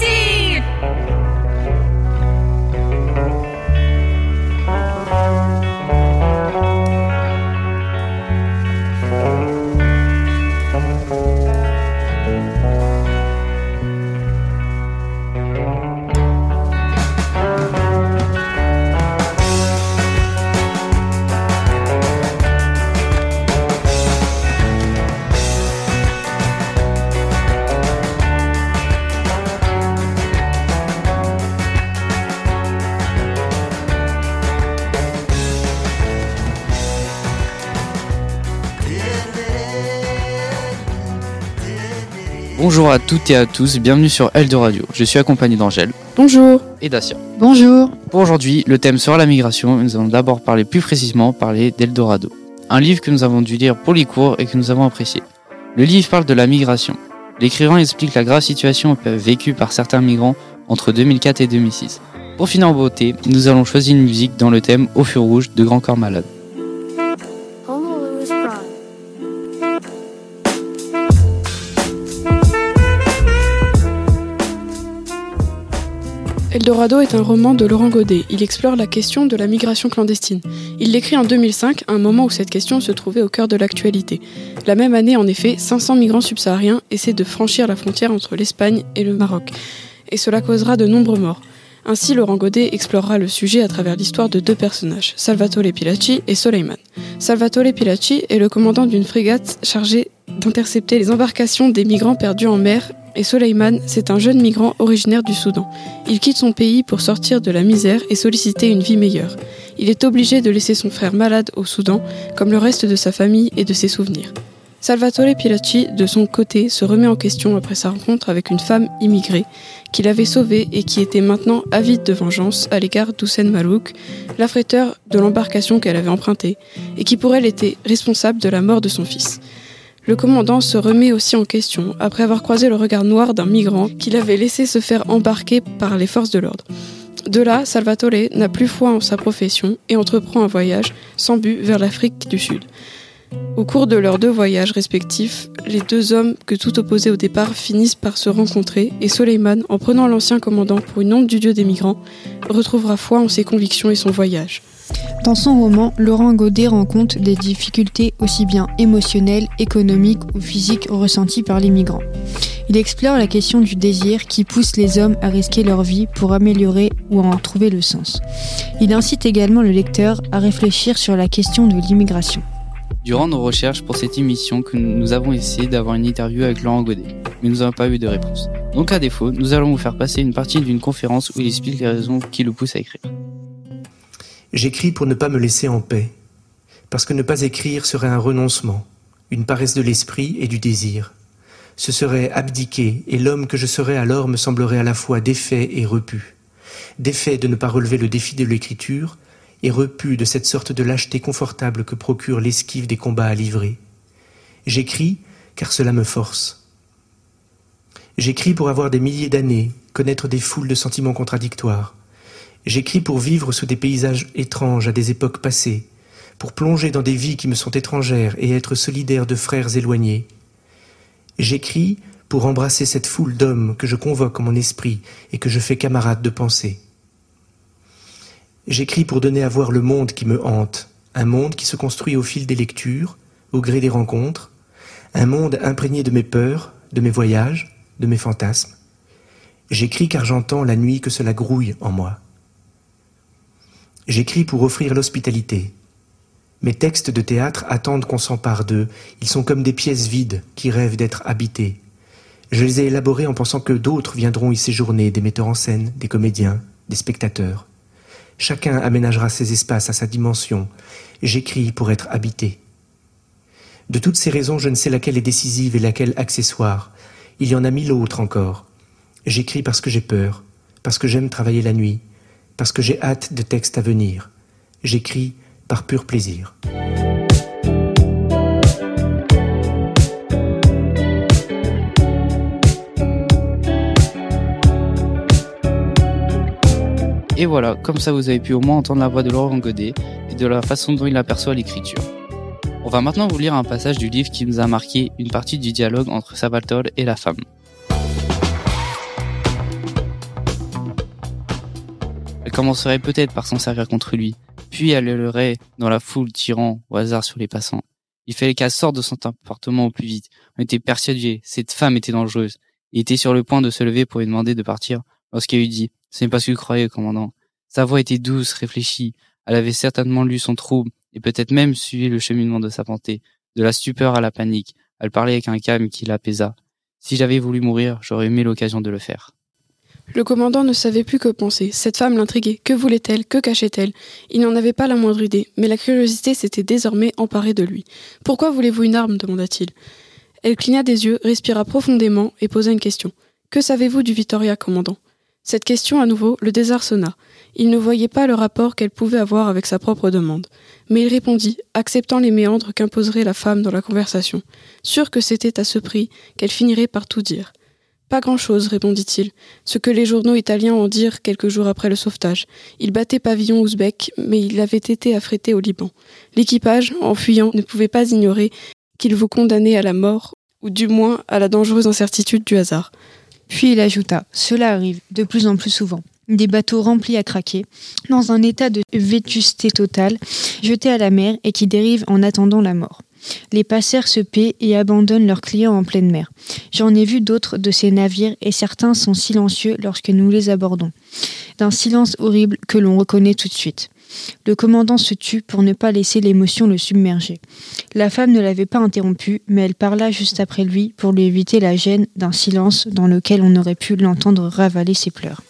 Unity! Bonjour à toutes et à tous, bienvenue sur Radio. Je suis accompagné d'Angèle. Bonjour. Et Dacia. Bonjour. Pour aujourd'hui, le thème sera la migration. Nous allons d'abord parler plus précisément parler d'Eldorado. Un livre que nous avons dû lire pour les cours et que nous avons apprécié. Le livre parle de la migration. L'écrivain explique la grave situation vécue par certains migrants entre 2004 et 2006. Pour finir en beauté, nous allons choisir une musique dans le thème Au fur rouge de Grand Corps Malade. Eldorado est un roman de Laurent Godet. Il explore la question de la migration clandestine. Il l'écrit en 2005, à un moment où cette question se trouvait au cœur de l'actualité. La même année, en effet, 500 migrants subsahariens essaient de franchir la frontière entre l'Espagne et le Maroc. Et cela causera de nombreux morts. Ainsi, Laurent Godet explorera le sujet à travers l'histoire de deux personnages, Salvatore Pilacci et Soleiman. Salvatore Pilacci est le commandant d'une frégate chargée d'intercepter les embarcations des migrants perdus en mer et Soleiman, c'est un jeune migrant originaire du Soudan. Il quitte son pays pour sortir de la misère et solliciter une vie meilleure. Il est obligé de laisser son frère malade au Soudan, comme le reste de sa famille et de ses souvenirs. Salvatore Pilacci, de son côté, se remet en question après sa rencontre avec une femme immigrée qu'il avait sauvée et qui était maintenant avide de vengeance à l'égard d'Houssen Malouk, l'affréteur de l'embarcation qu'elle avait empruntée, et qui pour elle était responsable de la mort de son fils. Le commandant se remet aussi en question après avoir croisé le regard noir d'un migrant qu'il avait laissé se faire embarquer par les forces de l'ordre. De là, Salvatore n'a plus foi en sa profession et entreprend un voyage sans but vers l'Afrique du Sud. Au cours de leurs deux voyages respectifs, les deux hommes que tout opposaient au départ finissent par se rencontrer et Soleiman, en prenant l'ancien commandant pour une onde du dieu des migrants, retrouvera foi en ses convictions et son voyage. Dans son roman, Laurent Godet rend compte des difficultés aussi bien émotionnelles, économiques ou physiques ressenties par les migrants. Il explore la question du désir qui pousse les hommes à risquer leur vie pour améliorer ou en trouver le sens. Il incite également le lecteur à réfléchir sur la question de l'immigration. Durant nos recherches pour cette émission, nous avons essayé d'avoir une interview avec Laurent Godet, mais nous n'avons pas eu de réponse. Donc à défaut, nous allons vous faire passer une partie d'une conférence où il explique les raisons qui le poussent à écrire. J'écris pour ne pas me laisser en paix, parce que ne pas écrire serait un renoncement, une paresse de l'esprit et du désir. Ce serait abdiquer, et l'homme que je serais alors me semblerait à la fois défait et repu. Défait de ne pas relever le défi de l'écriture, et repu de cette sorte de lâcheté confortable que procure l'esquive des combats à livrer. J'écris car cela me force. J'écris pour avoir des milliers d'années, connaître des foules de sentiments contradictoires, J'écris pour vivre sous des paysages étranges à des époques passées, pour plonger dans des vies qui me sont étrangères et être solidaire de frères éloignés. J'écris pour embrasser cette foule d'hommes que je convoque en mon esprit et que je fais camarade de pensée. J'écris pour donner à voir le monde qui me hante, un monde qui se construit au fil des lectures, au gré des rencontres, un monde imprégné de mes peurs, de mes voyages, de mes fantasmes. J'écris car j'entends la nuit que cela grouille en moi. J'écris pour offrir l'hospitalité. Mes textes de théâtre attendent qu'on s'empare d'eux. Ils sont comme des pièces vides qui rêvent d'être habitées. Je les ai élaborés en pensant que d'autres viendront y séjourner, des metteurs en scène, des comédiens, des spectateurs. Chacun aménagera ses espaces à sa dimension. J'écris pour être habité. De toutes ces raisons, je ne sais laquelle est décisive et laquelle accessoire. Il y en a mille autres encore. J'écris parce que j'ai peur, parce que j'aime travailler la nuit, parce que j'ai hâte de textes à venir. J'écris par pur plaisir. Et voilà, comme ça vous avez pu au moins entendre la voix de Laurent Godet et de la façon dont il aperçoit l'écriture. On va maintenant vous lire un passage du livre qui nous a marqué une partie du dialogue entre Salvatore et la femme. Elle commencerait peut-être par s'en servir contre lui, puis elle hurlerait dans la foule tirant au hasard sur les passants. Il fallait qu'elle sorte de son appartement au plus vite. On était persuadés, cette femme était dangereuse. Il était sur le point de se lever pour lui demander de partir lorsqu'elle lui dit « Ce n'est pas ce que vous croyez, commandant. » Sa voix était douce, réfléchie. Elle avait certainement lu son trouble et peut-être même suivi le cheminement de sa pensée, de la stupeur à la panique. Elle parlait avec un calme qui l'apaisa. Si j'avais voulu mourir, j'aurais aimé l'occasion de le faire. Le commandant ne savait plus que penser. Cette femme l'intriguait. Que voulait-elle? Que cachait-elle? Il n'en avait pas la moindre idée, mais la curiosité s'était désormais emparée de lui. Pourquoi voulez-vous une arme demanda-t-il. Elle cligna des yeux, respira profondément et posa une question. Que savez-vous du Victoria, commandant Cette question, à nouveau, le désarçonna. Il ne voyait pas le rapport qu'elle pouvait avoir avec sa propre demande. Mais il répondit, acceptant les méandres qu'imposerait la femme dans la conversation, sûr que c'était à ce prix qu'elle finirait par tout dire. Pas grand-chose, répondit-il. Ce que les journaux italiens en dirent quelques jours après le sauvetage. Il battait pavillon ouzbek, mais il avait été affrété au Liban. L'équipage, en fuyant, ne pouvait pas ignorer qu'il vous condamnait à la mort, ou du moins à la dangereuse incertitude du hasard. Puis il ajouta Cela arrive de plus en plus souvent. Des bateaux remplis à craquer, dans un état de vétusté totale, jetés à la mer et qui dérivent en attendant la mort. Les passeurs se paient et abandonnent leurs clients en pleine mer. J'en ai vu d'autres de ces navires et certains sont silencieux lorsque nous les abordons. D'un silence horrible que l'on reconnaît tout de suite. Le commandant se tut pour ne pas laisser l'émotion le submerger. La femme ne l'avait pas interrompu, mais elle parla juste après lui pour lui éviter la gêne d'un silence dans lequel on aurait pu l'entendre ravaler ses pleurs.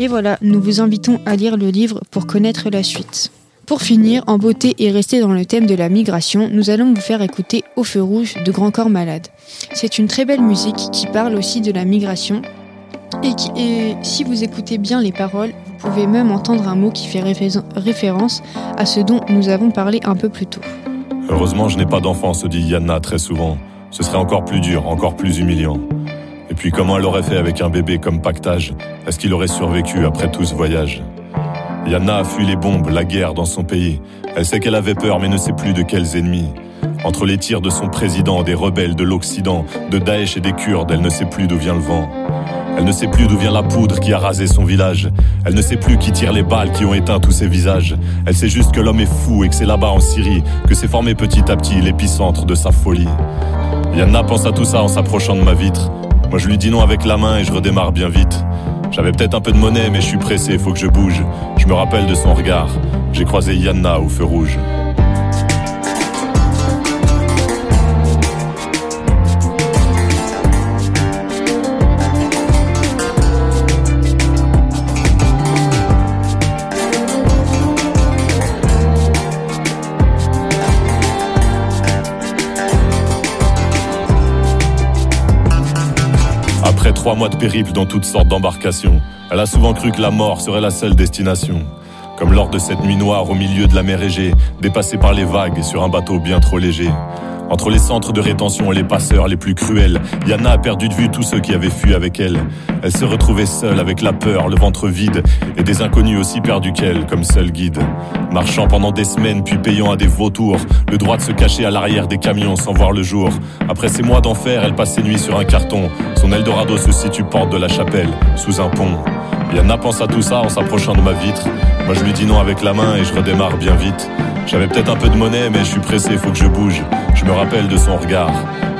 Et voilà, nous vous invitons à lire le livre pour connaître la suite. Pour finir, en beauté et rester dans le thème de la migration, nous allons vous faire écouter Au feu rouge de Grand Corps Malade. C'est une très belle musique qui parle aussi de la migration. Et, si vous écoutez bien les paroles, vous pouvez même entendre un mot qui fait référence à ce dont nous avons parlé un peu plus tôt. Heureusement, je n'ai pas d'enfant, se dit Yanna très souvent. Ce serait encore plus dur, encore plus humiliant. Et puis comment elle aurait fait avec un bébé comme pactage? Est-ce qu'il aurait survécu après tout ce voyage? Yana a fui les bombes, la guerre dans son pays. Elle sait qu'elle avait peur mais ne sait plus de quels ennemis. Entre les tirs de son président, des rebelles de l'Occident, de Daesh et des Kurdes, elle ne sait plus d'où vient le vent. Elle ne sait plus d'où vient la poudre qui a rasé son village. Elle ne sait plus qui tire les balles qui ont éteint tous ses visages. Elle sait juste que l'homme est fou et que c'est là-bas en Syrie que s'est formé petit à petit l'épicentre de sa folie. Yana pense à tout ça en s'approchant de ma vitre. Moi je lui dis non avec la main et je redémarre bien vite. J'avais peut-être un peu de monnaie mais je suis pressé, faut que je bouge. Je me rappelle de son regard. J'ai croisé Yanna au feu rouge. Mois de périple dans toutes sortes d'embarcations. Elle a souvent cru que la mort serait la seule destination. Comme lors de cette nuit noire au milieu de la mer Égée, dépassée par les vagues sur un bateau bien trop léger. Entre les centres de rétention et les passeurs les plus cruels, Yana a perdu de vue tous ceux qui avaient fui avec elle. Elle se retrouvait seule avec la peur, le ventre vide et des inconnus aussi perdus qu'elle comme seul guide. Marchant pendant des semaines puis payant à des vautours, le droit de se cacher à l'arrière des camions sans voir le jour. Après ces mois d'enfer, elle passe ses nuits sur un carton. Son Eldorado se situe porte de la chapelle, sous un pont. Yana pense à tout ça en s'approchant de ma vitre. Moi je lui dis non avec la main et je redémarre bien vite. J'avais peut-être un peu de monnaie mais je suis pressé, faut que je bouge. Je me rappelle de son regard.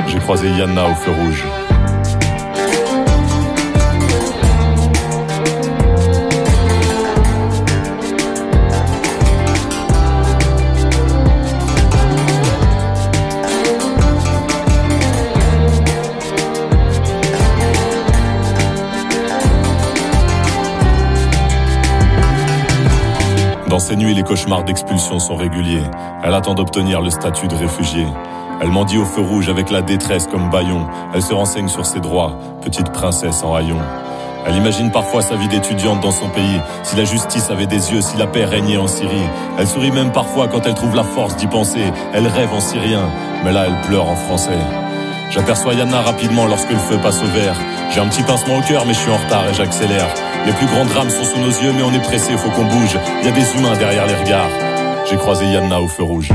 J'ai croisé Yana au feu rouge. Nuits, les cauchemars d'expulsion sont réguliers. Elle attend d'obtenir le statut de réfugié. Elle mendie au feu rouge avec la détresse comme baillon. Elle se renseigne sur ses droits, petite princesse en rayon. Elle imagine parfois sa vie d'étudiante dans son pays, si la justice avait des yeux, si la paix régnait en Syrie. Elle sourit même parfois quand elle trouve la force d'y penser. Elle rêve en syrien, mais là elle pleure en français. J'aperçois Yana rapidement lorsque le feu passe au vert. J'ai un petit pincement au cœur, mais je suis en retard et j'accélère. Les plus grands drames sont sous nos yeux, mais on est pressé, faut qu'on bouge. Il y a des humains derrière les regards. J'ai croisé Yana au feu rouge.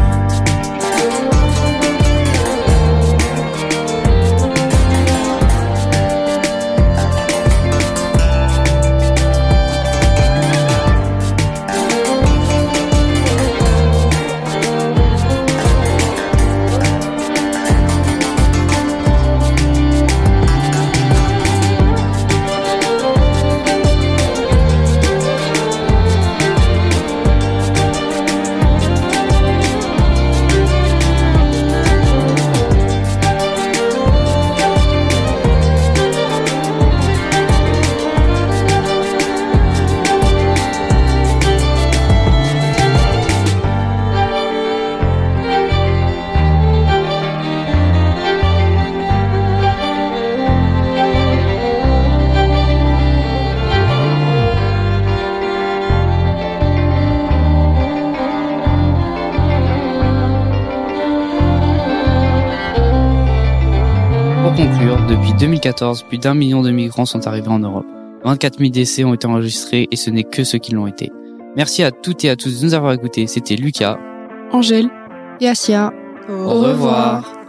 Depuis 2014, plus d'un million de migrants sont arrivés en Europe. 24 000 décès ont été enregistrés et ce n'est que ceux qui l'ont été. Merci à toutes et à tous de nous avoir écoutés. C'était Lucas. Angèle. Et Asia. Au revoir.